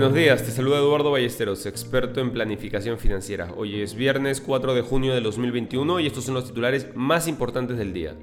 buenos días, te saluda Eduardo Ballesteros, experto en planificación financiera. Hoy es viernes 4 de junio de 2021 y estos son los titulares más importantes del día.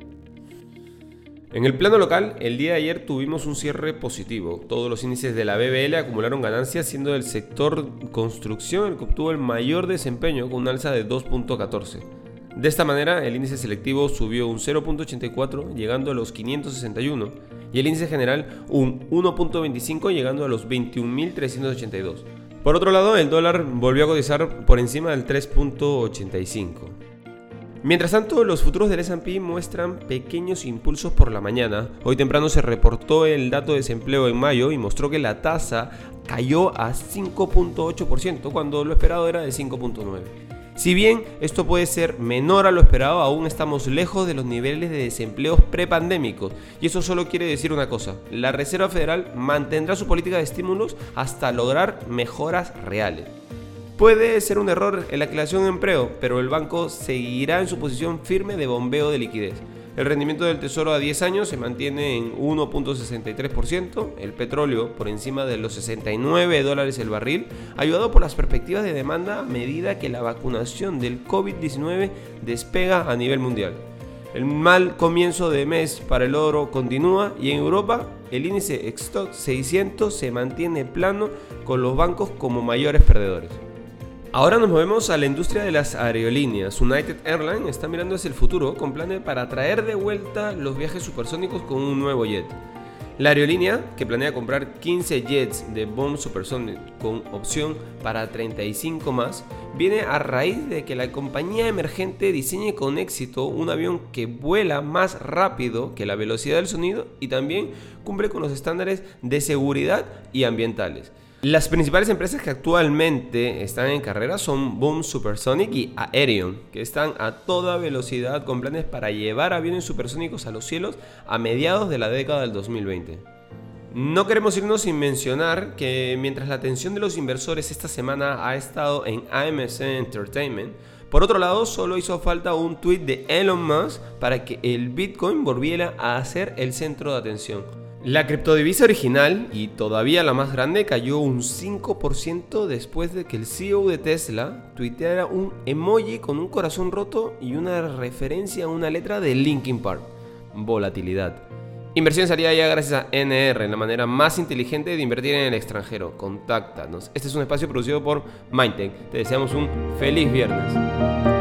En el plano local, el día de ayer tuvimos un cierre positivo. Todos los índices de la BBL acumularon ganancias, siendo el sector construcción el que obtuvo el mayor desempeño con un alza de 2.14. De esta manera, el índice selectivo subió un 0.84 llegando a los 561 y el índice general un 1.25 llegando a los 21.382. Por otro lado, el dólar volvió a cotizar por encima del 3.85. Mientras tanto, los futuros del S&P muestran pequeños impulsos por la mañana. Hoy temprano se reportó el dato de desempleo en mayo y mostró que la tasa cayó a 5.8% cuando lo esperado era de 5.9%. Si bien esto puede ser menor a lo esperado, aún estamos lejos de los niveles de desempleo prepandémicos. Y eso solo quiere decir una cosa, la Reserva Federal mantendrá su política de estímulos hasta lograr mejoras reales. Puede ser un error en la creación de empleo, pero el banco seguirá en su posición firme de bombeo de liquidez. El rendimiento del tesoro a 10 años se mantiene en 1.63%, el petróleo por encima de los 69 dólares el barril, ayudado por las perspectivas de demanda a medida que la vacunación del COVID-19 despega a nivel mundial. El mal comienzo de mes para el oro continúa y en Europa el índice Stock 600 se mantiene plano con los bancos como mayores perdedores. Ahora nos movemos a la industria de las aerolíneas. United Airlines está mirando hacia el futuro con planes para traer de vuelta los viajes supersónicos con un nuevo jet. La aerolínea, que planea comprar 15 jets de Bomb Supersonic con opción para 35 más, viene a raíz de que la compañía emergente diseñe con éxito un avión que vuela más rápido que la velocidad del sonido y también cumple con los estándares de seguridad y ambientales. Las principales empresas que actualmente están en carrera son Boom Supersonic y Aerion, que están a toda velocidad con planes para llevar aviones supersónicos a los cielos a mediados de la década del 2020. No queremos irnos sin mencionar que mientras la atención de los inversores esta semana ha estado en AMC Entertainment, por otro lado, solo hizo falta un tweet de Elon Musk para que el Bitcoin volviera a ser el centro de atención. La criptodivisa original, y todavía la más grande, cayó un 5% después de que el CEO de Tesla tuiteara un emoji con un corazón roto y una referencia a una letra de Linkin Park. Volatilidad. Inversión salida ya gracias a NR, la manera más inteligente de invertir en el extranjero. Contáctanos. Este es un espacio producido por Mindtech. Te deseamos un feliz viernes.